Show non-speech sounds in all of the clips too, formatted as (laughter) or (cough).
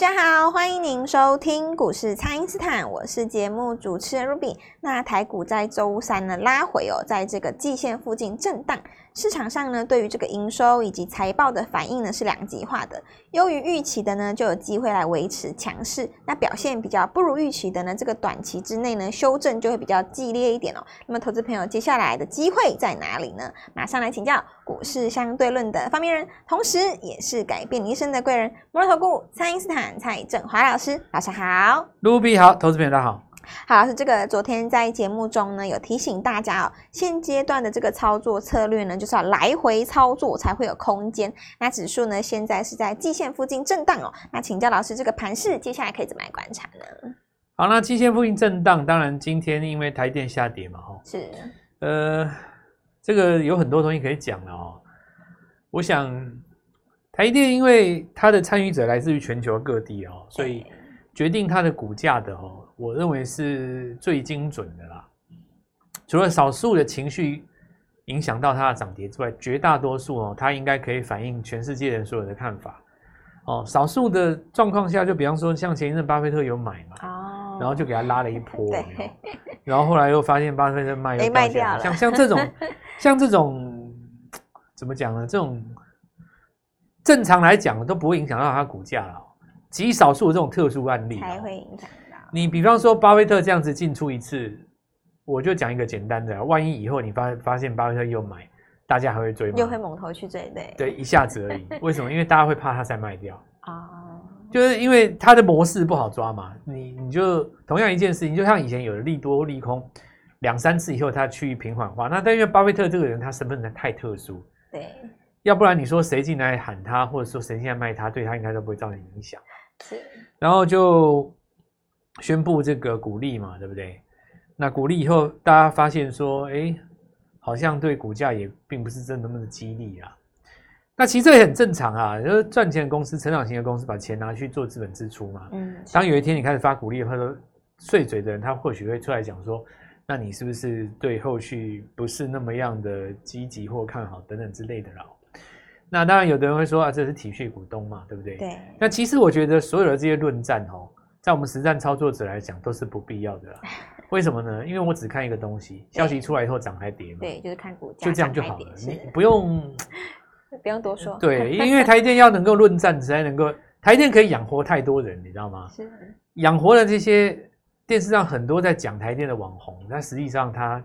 大家好，欢迎您收听股市蔡因斯坦，我是节目主持人 Ruby。那台股在周三呢拉回哦，在这个季线附近震荡。市场上呢，对于这个营收以及财报的反应呢是两极化的，优于预期的呢就有机会来维持强势，那表现比较不如预期的呢，这个短期之内呢修正就会比较激烈一点哦。那么投资朋友接下来的机会在哪里呢？马上来请教股市相对论的发明人，同时也是改变你一生的贵人——摩尔投顾蔡因斯坦蔡振华老师，老师好卢比好，投资朋友大家好。好，老师，这个昨天在节目中呢，有提醒大家哦，现阶段的这个操作策略呢，就是要来回操作才会有空间。那指数呢，现在是在季线附近震荡哦。那请教老师，这个盘势接下来可以怎么来观察呢？好，那季线附近震荡，当然今天因为台电下跌嘛，哈，是，呃，这个有很多东西可以讲了哦。我想台电因为它的参与者来自于全球各地哦，所以决定它的股价的哦。我认为是最精准的啦，除了少数的情绪影响到它的涨跌之外，绝大多数哦，它应该可以反映全世界人所有的看法哦。少数的状况下，就比方说像前一阵巴菲特有买嘛，哦，然后就给他拉了一波，对，然后后来又发现巴菲特卖又卖掉了，像像这种 (laughs) 像这种怎么讲呢？这种正常来讲都不会影响到它股价了，极少数的这种特殊案例才会影响。你比方说巴菲特这样子进出一次，我就讲一个简单的，万一以后你发发现巴菲特又买，大家还会追吗？又会猛头去追，对对，一下子而已。为什么？因为大家会怕他再卖掉啊，(laughs) 就是因为他的模式不好抓嘛。你你就同样一件事情，就像以前有的利多利空两三次以后，它趋于平缓化。那但因为巴菲特这个人，他身份太特殊，对，要不然你说谁进来喊他，或者说谁进来卖他，对他应该都不会造成影响。是，然后就。宣布这个鼓励嘛，对不对？那鼓励以后，大家发现说，哎，好像对股价也并不是真的那么的激励啊。那其实这也很正常啊，就是赚钱的公司、成长型的公司，把钱拿去做资本支出嘛。嗯。当有一天你开始发鼓励，或者说碎嘴的人，他或许会出来讲说，那你是不是对后续不是那么样的积极或看好等等之类的啦？那当然，有的人会说啊，这是体恤股东嘛，对不对？对。那其实我觉得所有的这些论战哦。在我们实战操作者来讲，都是不必要的啦。(laughs) 为什么呢？因为我只看一个东西，消息出来以后涨还跌嘛。对，就是看股价，就这样就好了。你不用 (laughs) 不用多说。对，因为 (laughs) 台电要能够论战，才能够台电可以养活太多人，你知道吗？是。养活了这些电视上很多在讲台电的网红，但实际上他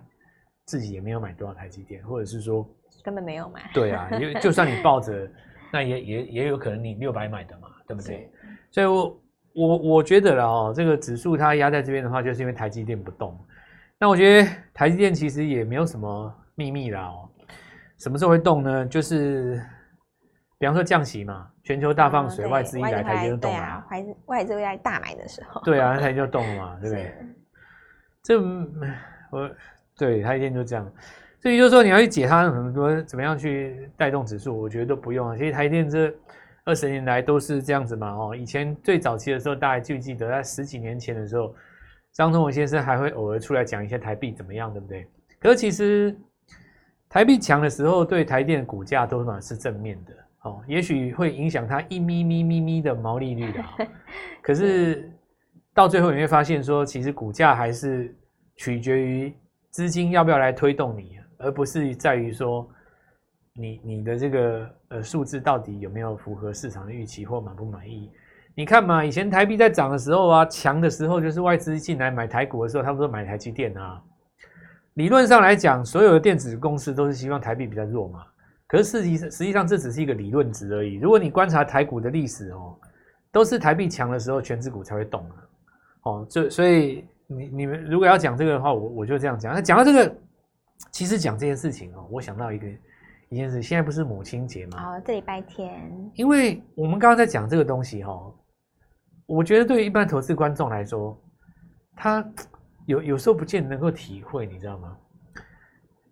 自己也没有买多少台积电，或者是说根本没有买。对啊，就就算你抱着，那也也也有可能你六百买的嘛，对不对？所以我。我我觉得啦哦，这个指数它压在这边的话，就是因为台积电不动。那我觉得台积电其实也没有什么秘密啦哦。什么时候会动呢？就是比方说降息嘛，全球大放水，外资一来，台积电就动了。外资外资在大买的时候，对啊，(laughs) 台积就动了嘛，对不对？这我对台积电就这样。所以就是说你要去解它很多怎么样去带动指数，我觉得都不用啊。其实台积电这。二十年来都是这样子嘛，哦，以前最早期的时候，大家记不记得在十几年前的时候，张忠谋先生还会偶尔出来讲一些台币怎么样，对不对？可是其实台币强的时候，对台电的股价都嘛是正面的，哦，也许会影响它一咪咪咪咪的毛利率的，(laughs) 可是到最后你会发现说，其实股价还是取决于资金要不要来推动你，而不是在于说。你你的这个呃数字到底有没有符合市场的预期或满不满意？你看嘛，以前台币在涨的时候啊，强的时候就是外资进来买台股的时候，他们说买台积电啊。理论上来讲，所有的电子公司都是希望台币比较弱嘛。可是实际上实际上这只是一个理论值而已。如果你观察台股的历史哦，都是台币强的时候，权值股才会动啊。哦，这所以你你们如果要讲这个的话，我我就这样讲。那讲到这个，其实讲这件事情哦，我想到一个。一件事，现在不是母亲节吗？哦，这礼拜天。因为我们刚刚在讲这个东西哈，我觉得对于一般投资观众来说，他有有时候不见得能够体会，你知道吗？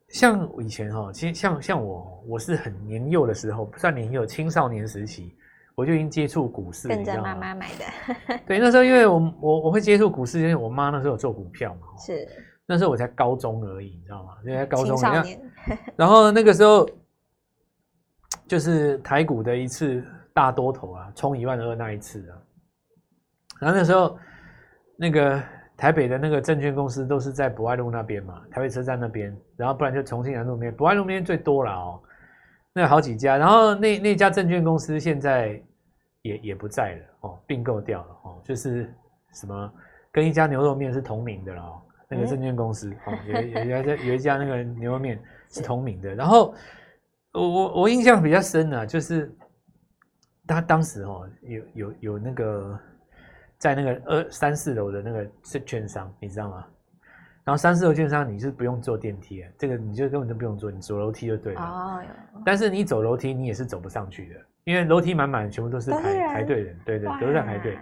像以前哈，其实像像我，我是很年幼的时候，不算年幼，青少年时期，我就已经接触股市，跟着妈妈买的。对，那时候因为我我我会接触股市，因为我妈那时候有做股票嘛。是。那时候我才高中而已，你知道吗？因为在高中，青少年。(laughs) 然后那个时候。就是台股的一次大多头啊，冲一万二那一次啊，然后那时候那个台北的那个证券公司都是在博爱路那边嘛，台北车站那边，然后不然就重庆南路那边，博爱路那边最多了哦。那有好几家，然后那那家证券公司现在也也不在了哦，并购掉了哦，就是什么跟一家牛肉面是同名的了哦，那个证券公司哦，有有有有有一家那个牛肉面是同名的，然后我我我印象比较深的，就是他当时哦有有有那个在那个二三四楼的那个是券商，你知道吗？然后三四楼券商你是不用坐电梯的，这个你就根本就不用坐，你走楼梯就对了。哦。但是你走楼梯你也是走不上去的，因为楼梯满满，全部都是排排队人，对对，都是在排队。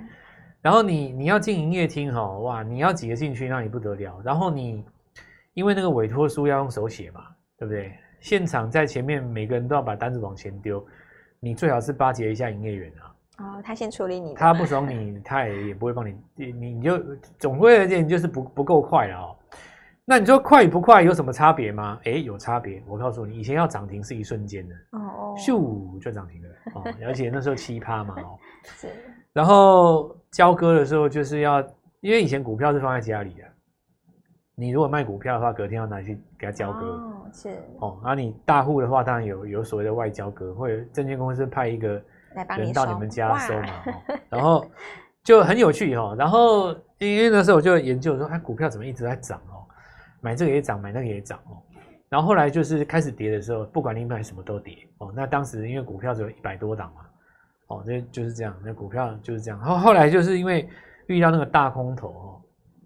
然后你你要进营业厅哈，哇，你要挤得进去那你不得了。然后你因为那个委托书要用手写嘛，对不对？现场在前面每个人都要把单子往前丢，你最好是巴结一下营业员啊。哦，他先处理你，他不爽你，他也也不会帮你，你你就总归而言你就是不不够快了哦。那你说快与不快有什么差别吗？哎，有差别。我告诉你，以前要涨停是一瞬间的，哦，咻就涨停了哦。而且那时候七趴嘛，哦，(laughs) 是。然后交割的时候就是要，因为以前股票是放在家里的，你如果卖股票的话，隔天要拿去给他交割，哦，是。哦，然后你大户的话，当然有有所谓的外交割，或者证券公司派一个人到你们家收嘛，(laughs) 然后就很有趣哦。然后因为那时候我就研究说，哎，股票怎么一直在涨哦？买这个也涨，买那个也涨哦。然后后来就是开始跌的时候，不管你买什么都跌哦。那当时因为股票只有一百多档嘛，哦，这就是这样。那股票就是这样。后后来就是因为遇到那个大空头哦，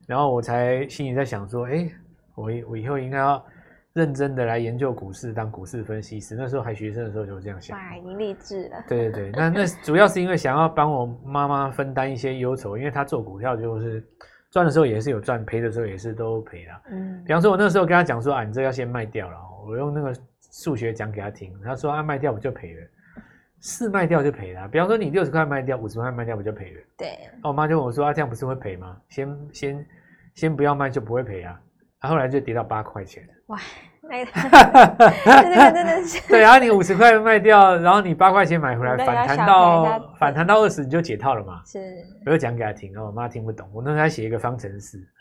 然后我才心里在想说，哎，我我以后应该要认真的来研究股市，当股市分析师。那时候还学生的时候就这样想。哇，已经励志了。对对对，(laughs) 那那主要是因为想要帮我妈妈分担一些忧愁，因为她做股票就是。赚的时候也是有赚，赔的时候也是都赔了。嗯，比方说，我那时候跟她讲说啊，你这要先卖掉了。我用那个数学讲给她听，她说啊，卖掉我就赔了？是卖掉就赔了。比方说，你六十块卖掉，五十块卖掉不就赔了？对。那我妈就问我说啊，这样不是会赔吗？先先先不要卖就不会赔啊。然后后来就跌到八块钱。哇。那个，这个真的是对，然后你五十块卖掉，然后你八块钱买回来，反弹到反弹到二十，你就解套了嘛？是，我就讲给他听，然后我妈听不懂，我那时候还写一个方程式，(laughs)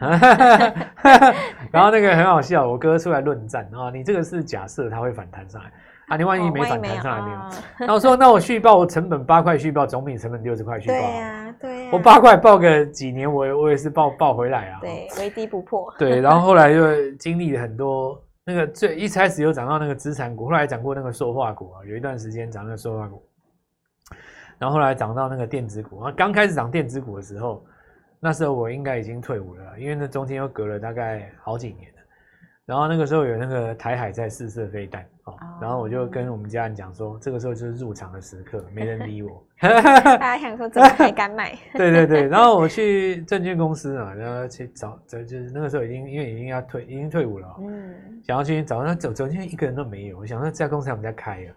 然后那个很好笑，我哥出来论战啊，你这个是假设它会反弹上来啊，你万一没反弹上来没有？(laughs) 然后说那我续报，我成本八块续报，总比成本六十块续报。对呀，对呀，我八块报个几年，我我也是报报回来啊。对，为低不破。对，然后后来就经历了很多。那个最一开始有涨到那个资产股，后来涨过那个塑化股啊，有一段时间涨那个塑化股，然后后来涨到那个电子股啊。刚开始涨电子股的时候，那时候我应该已经退伍了，因为那中间又隔了大概好几年了。然后那个时候有那个台海在试射飞弹。哦，然后我就跟我们家人讲说，这个时候就是入场的时刻，没人理我。(laughs) 大家想说怎么还敢买？(laughs) 对对对，然后我去证券公司啊，然后去找，就就是那个时候已经因为已经要退，已经退伍了，嗯，想要去找，那走走进去一个人都没有。我想说这家公司我们在开了，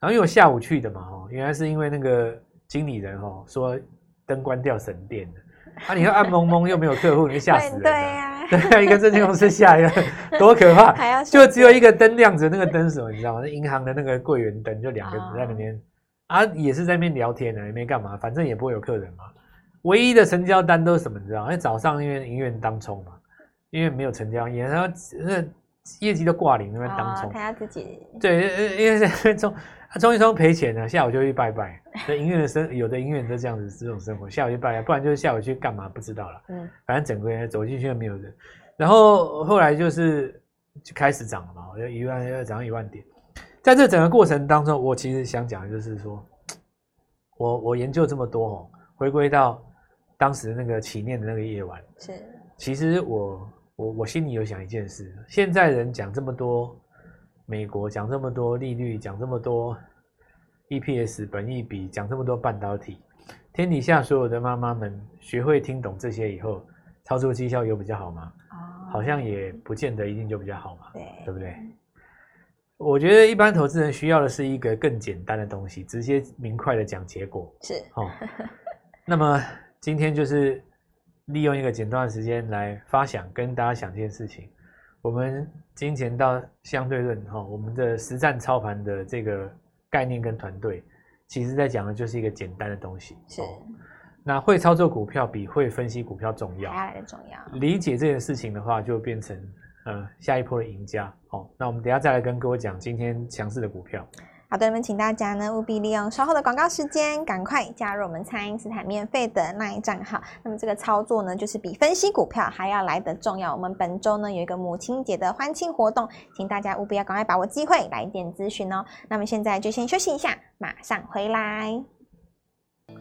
然后因为我下午去的嘛，哦，原来是因为那个经理人哦说灯关掉省电的。啊！你看暗蒙蒙又没有客户，你吓死人了。(laughs) 对呀，对 (laughs) 啊，一个证券公司下一个多可怕！还要就只有一个灯亮着，那个灯什么 (laughs) 你知道吗？那银行的那个柜员灯，就两个人在那边啊，也是在那边聊天呢，也没干嘛，反正也不会有客人嘛。唯一的成交单都是什么？你知道吗？因为早上因为营业员当冲嘛，因为没有成交，也然后那业绩都挂零，那边当冲。他要自己对，因为在那边冲。一冲赔钱了，下午就去拜拜。那营业的生有的营业员都这样子，这种生活，下午去拜拜，不然就是下午去干嘛不知道了。嗯，反正整个人走进去没有人。然后后来就是就开始涨了嘛，我就一万要涨到一万点。在这整个过程当中，我其实想讲的就是说，我我研究这么多哦，回归到当时那个起念的那个夜晚，是其实我我我心里有想一件事，现在人讲这么多。美国讲这么多利率，讲这么多 EPS 本益比，讲这么多半导体，天底下所有的妈妈们学会听懂这些以后，操作绩效有比较好吗？哦，好像也不见得一定就比较好嘛，对，对不对？我觉得一般投资人需要的是一个更简单的东西，直接明快的讲结果。是哦，那么今天就是利用一个简短的时间来发想，跟大家想这件事情。我们金钱到相对论哈，我们的实战操盘的这个概念跟团队，其实在讲的就是一个简单的东西。是，那会操作股票比会分析股票重要，还要来的重要。理解这件事情的话，就变成呃下一波的赢家。好，那我们等一下再来跟各位讲今天强势的股票。好的，那么请大家呢务必利用稍后的广告时间，赶快加入我们蔡英斯坦免费的那一账号。那么这个操作呢，就是比分析股票还要来得重要。我们本周呢有一个母亲节的欢庆活动，请大家务必要赶快把握机会来电咨询哦。那么现在就先休息一下，马上回来。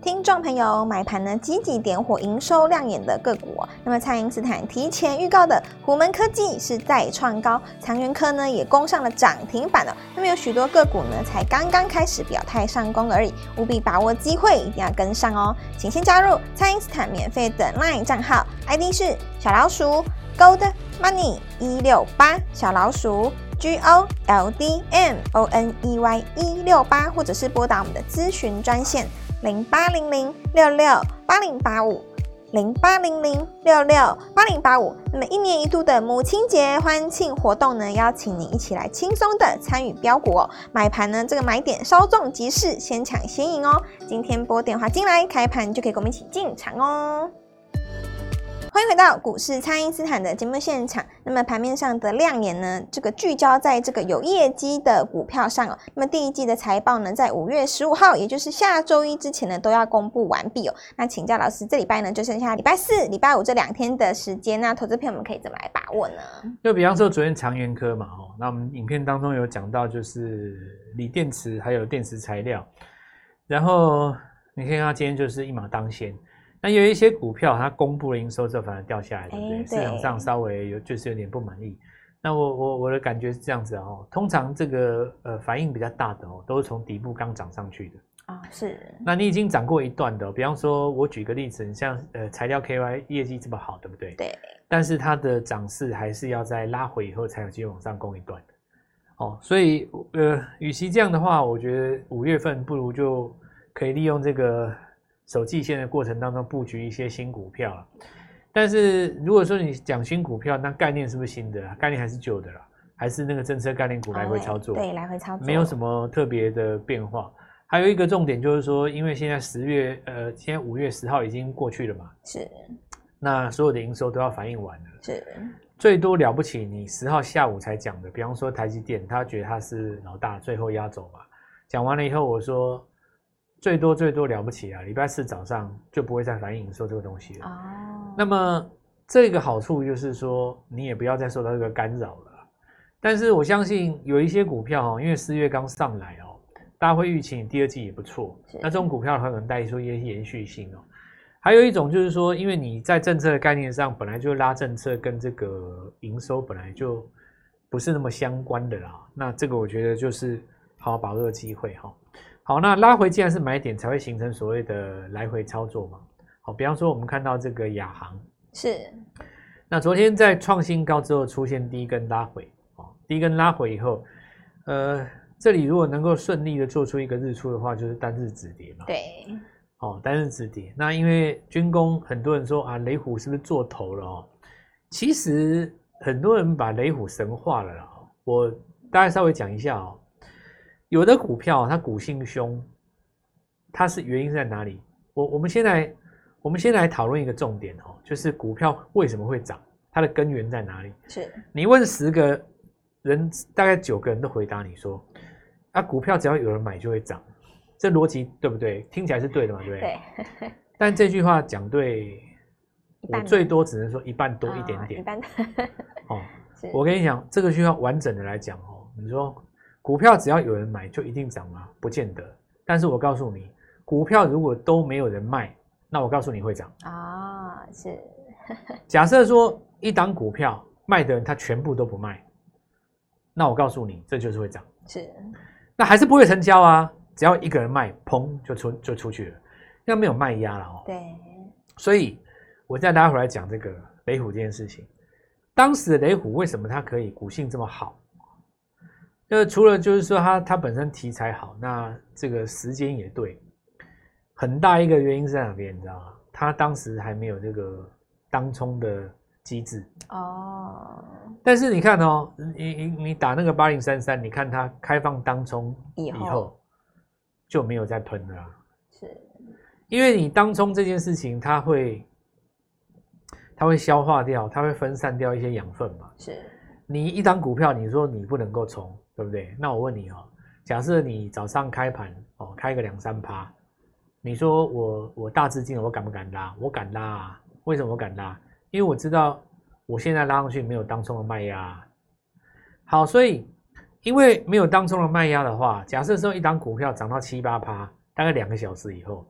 听众朋友，买盘呢积极点火，营收亮眼的个股。那么，蔡英斯坦提前预告的虎门科技是再创高，长源科呢也攻上了涨停板了。那么，有许多个股呢才刚刚开始表态上攻而已，务必把握机会，一定要跟上哦。请先加入蔡英斯坦免费的 LINE 账号，ID 是小老鼠 Gold Money 一六八，小老鼠 G O L D M O N E Y 一六八，或者是拨打我们的咨询专线。零八零零六六八零八五，零八零零六六八零八五。那么一年一度的母亲节欢庆活动呢，邀请您一起来轻松的参与标股哦。买盘呢，这个买点稍纵即逝，先抢先赢哦。今天拨电话进来，开盘就可以跟我们一起进场哦。欢迎回到股市，蔡因斯坦的节目现场。那么盘面上的亮眼呢，这个聚焦在这个有业绩的股票上哦。那么第一季的财报呢，在五月十五号，也就是下周一之前呢，都要公布完毕哦。那请教老师，这礼拜呢，就剩下礼拜四、礼拜五这两天的时间，那投资片我们可以怎么来把握呢？就比方说昨天长源科嘛，哦，那我们影片当中有讲到，就是锂电池还有电池材料，然后你可以看它今天就是一马当先。那有一些股票，它公布了营收之后反而掉下来，对不对？市场上稍微有就是有点不满意。那我我我的感觉是这样子哦，通常这个呃反应比较大的哦，都是从底部刚涨上去的啊。是。那你已经涨过一段的，比方说我举个例子，你像呃材料 KY 业绩这么好，对不对？对。但是它的涨势还是要在拉回以后才有机会往上攻一段的。哦，所以呃，与其这样的话，我觉得五月份不如就可以利用这个。守季线的过程当中布局一些新股票了，但是如果说你讲新股票，那概念是不是新的？概念还是旧的啦？还是那个政策概念股来回操作？对，来回操作，没有什么特别的变化。还有一个重点就是说，因为现在十月，呃，现在五月十号已经过去了嘛，是。那所有的营收都要反映完了，是。最多了不起，你十号下午才讲的，比方说台积电，他觉得他是老大，最后压轴嘛。讲完了以后，我说。最多最多了不起啊！礼拜四早上就不会再反映营收这个东西了。哦。那么这个好处就是说，你也不要再受到这个干扰了。但是我相信有一些股票哦，因为四月刚上来哦，大家会预期你第二季也不错。那这种股票的话，可能带出一些延续性哦。还有一种就是说，因为你在政策的概念上本来就拉政策，跟这个营收本来就不是那么相关的啦。那这个我觉得就是好好把握机会哈。好，那拉回既然是买点，才会形成所谓的来回操作嘛。好，比方说我们看到这个亚航是，那昨天在创新高之后出现第一根拉回，哦，第一根拉回以后，呃，这里如果能够顺利的做出一个日出的话，就是单日止跌嘛。对，哦，单日止跌。那因为军工很多人说啊，雷虎是不是做头了哦？其实很多人把雷虎神化了啦。我大概稍微讲一下哦。有的股票它股性凶，它是原因在哪里？我我们先来，我们先来讨论一个重点哦，就是股票为什么会涨，它的根源在哪里？是你问十个人，大概九个人都回答你说，啊，股票只要有人买就会涨，这逻辑对不对？听起来是对的嘛，对不对？对。(laughs) 但这句话讲对，我最多只能说一半多一点点。哦、一半。哦，我跟你讲，这个需要完整的来讲哦，你说。股票只要有人买就一定涨吗？不见得。但是我告诉你，股票如果都没有人卖，那我告诉你会涨啊。是。(laughs) 假设说一档股票卖的人他全部都不卖，那我告诉你这就是会涨。是。那还是不会成交啊？只要一个人卖，砰就出就出去了，那没有卖压了哦。对。所以，我再待会来讲这个雷虎这件事情。当时的雷虎为什么它可以股性这么好？那除了就是说它它本身题材好，那这个时间也对，很大一个原因是在哪边？你知道吗？它当时还没有这个当冲的机制哦。但是你看哦，你你你打那个八零三三，你看它开放当冲以后就没有再喷了。是，因为你当冲这件事情，它会它会消化掉，它会分散掉一些养分嘛。是。你一档股票，你说你不能够冲，对不对？那我问你哦，假设你早上开盘哦，开个两三趴，你说我我大资金，我敢不敢拉？我敢拉啊！为什么我敢拉？因为我知道我现在拉上去没有当中的卖压。好，所以因为没有当中的卖压的话，假设说一档股票涨到七八趴，大概两个小时以后。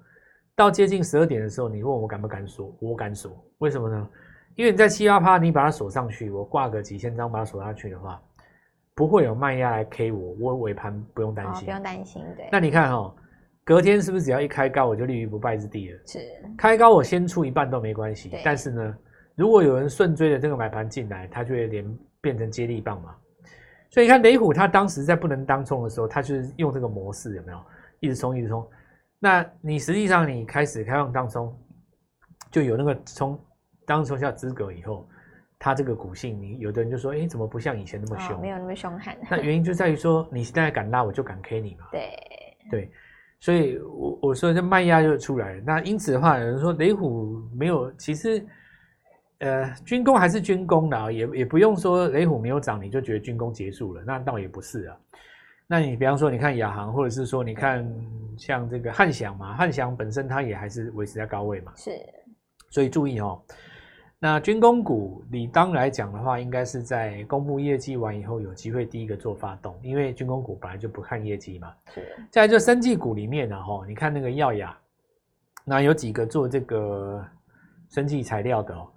到接近十二点的时候，你问我敢不敢锁？我敢锁。为什么呢？因为你在七八趴，你把它锁上去，我挂个几千张把它锁下去的话，不会有卖压来 K 我，我尾盘不用担心，哦，不用担心。对。那你看哦，隔天是不是只要一开高，我就立于不败之地了？是。开高我先出一半都没关系。但是呢，如果有人顺追的这个买盘进来，它就会连变成接力棒嘛。所以你看雷虎，他当时在不能当冲的时候，他就是用这个模式，有没有？一直冲，一直冲。那你实际上你开始开放当冲，就有那个冲当冲下资格以后，它这个股性，你有的人就说，哎，怎么不像以前那么凶？哦，没有那么凶悍。那原因就在于说，你现在敢拉，我就敢 (laughs) K 你嘛。对对，所以我我说这卖压就出来了。那因此的话，有人说雷虎没有，其实呃军工还是军工的啊，也也不用说雷虎没有涨，你就觉得军工结束了，那倒也不是啊。那你比方说，你看亚航，或者是说你看像这个汉翔嘛，汉翔本身它也还是维持在高位嘛，是，所以注意哦。那军工股，理当来讲的话，应该是在公布业绩完以后，有机会第一个做发动，因为军工股本来就不看业绩嘛。是。在这生技股里面呢，吼，你看那个耀亚，那有几个做这个生技材料的哦，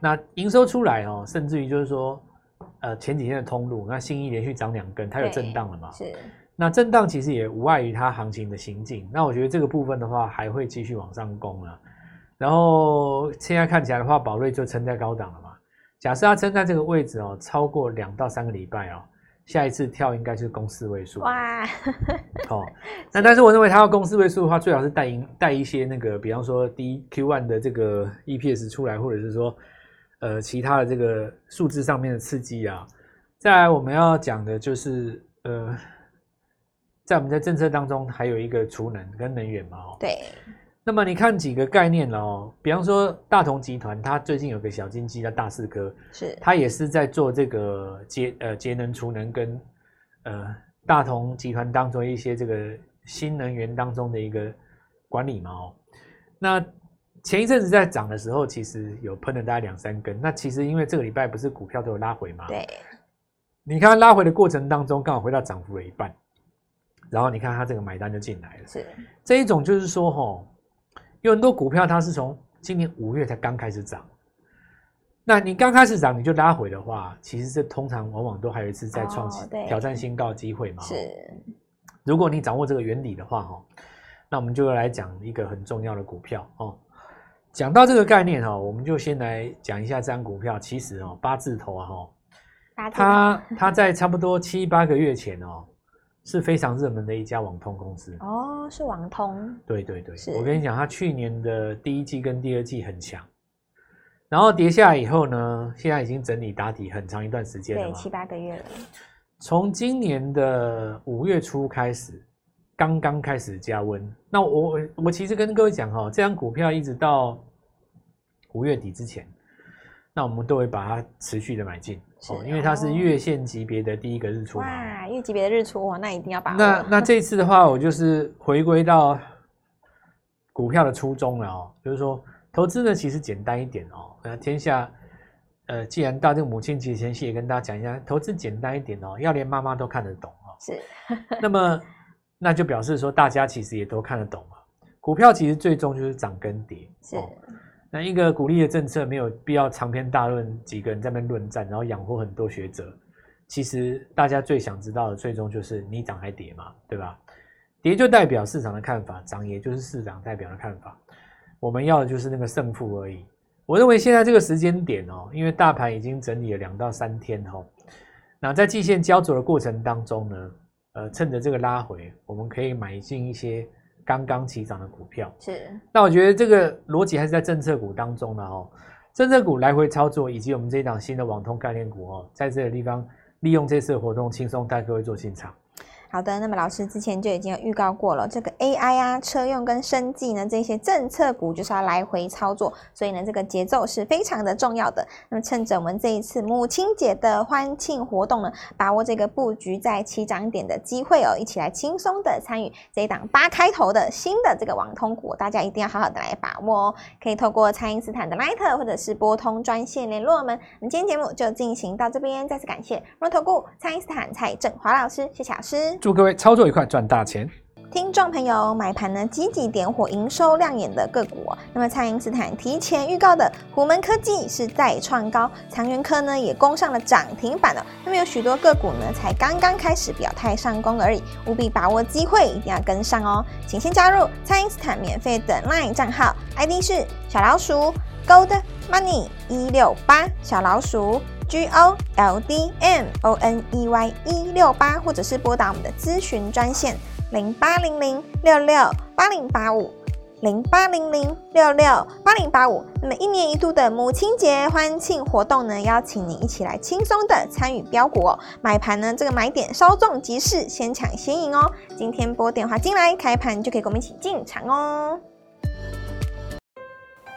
那营收出来哦，甚至于就是说。呃，前几天的通路，那新一连续涨两根，它有震荡了嘛？是。那震荡其实也无碍于它行情的行进。那我觉得这个部分的话，还会继续往上攻了。然后现在看起来的话，宝瑞就撑在高档了嘛。假设它撑在这个位置哦，超过两到三个礼拜哦，下一次跳应该是攻四位数。哇！哦，(laughs) 那但是我认为它要攻四位数的话，最好是带一带一些那个，比方说 D Q one 的这个 EPS 出来，或者是说。呃，其他的这个数字上面的刺激啊，再来我们要讲的就是，呃，在我们在政策当中还有一个储能跟能源嘛，哦，对。那么你看几个概念了哦，比方说大同集团，它最近有个小金鸡叫大四哥，是，它也是在做这个节呃节能储能跟呃大同集团当中一些这个新能源当中的一个管理嘛，哦，那。前一阵子在涨的时候，其实有喷了大概两三根。那其实因为这个礼拜不是股票都有拉回吗？对。你看拉回的过程当中，刚好回到涨幅了一半，然后你看它这个买单就进来了。是。这一种就是说，吼，有很多股票它是从今年五月才刚开始涨。那你刚开始涨你就拉回的话，其实这通常往往都还有一次再创新、哦、挑战新高的机会嘛。是。如果你掌握这个原理的话，哈，那我们就来讲一个很重要的股票哦。讲到这个概念哈，我们就先来讲一下这张股票。其实哦，八字头啊哈，它它在差不多七八个月前哦，是非常热门的一家网通公司。哦，是网通。对对对，我跟你讲，它去年的第一季跟第二季很强，然后跌下来以后呢，现在已经整理打底很长一段时间了。对，七八个月了。从今年的五月初开始。刚刚开始加温，那我我其实跟各位讲哈，这张股票一直到五月底之前，那我们都会把它持续的买进哦，因为它是月线级别的第一个日出。哇，月级别的日出哦，那一定要把握。那那这一次的话，我就是回归到股票的初衷了哦，就是说投资呢其实简单一点哦。那天下呃，既然到这个母亲节前夕，也跟大家讲一下，投资简单一点哦，要连妈妈都看得懂哦。是，那么。那就表示说，大家其实也都看得懂嘛。股票其实最终就是涨跟跌。是。那一个鼓励的政策，没有必要长篇大论，几个人在那边论战，然后养活很多学者。其实大家最想知道的，最终就是你涨还跌嘛，对吧？跌就代表市场的看法，涨也就是市场代表的看法。我们要的就是那个胜负而已。我认为现在这个时间点哦，因为大盘已经整理了两到三天哦，那在季线焦灼的过程当中呢，呃，趁着这个拉回，我们可以买进一些刚刚起涨的股票。是。那我觉得这个逻辑还是在政策股当中的哦。政策股来回操作，以及我们这一档新的网通概念股哦，在这个地方利用这次的活动，轻松带各位做进场。好的，那么老师之前就已经有预告过了，这个 AI 啊、车用跟生技呢这些政策股就是要来回操作，所以呢这个节奏是非常的重要的。那么趁着我们这一次母亲节的欢庆活动呢，把握这个布局在起涨点的机会哦，一起来轻松的参与这一档八开头的新的这个网通股，大家一定要好好的来把握哦。可以透过蔡因斯坦的 Line 或者是拨通专线联络我们。那今天节目就进行到这边，再次感谢摩投顾蔡因斯坦蔡振华老师，谢谢老师。祝各位操作愉快，赚大钱！听众朋友，买盘呢积极点火，营收亮眼的个股。那么，蔡因斯坦提前预告的虎门科技是再创高，长源科呢也攻上了涨停板了。那么，有许多个股呢才刚刚开始表态上攻而已，务必把握机会，一定要跟上哦。请先加入蔡因斯坦免费的 LINE 账号，ID 是小老鼠 Gold Money 一六八，小老鼠。G O L D M O N E Y 一六八，或者是拨打我们的咨询专线零八零零六六八零八五零八零零六六八零八五。那么一年一度的母亲节欢庆活动呢，邀请你一起来轻松的参与标股哦。买盘呢，这个买点稍纵即逝，先抢先赢哦。今天拨电话进来，开盘就可以跟我们一起进场哦。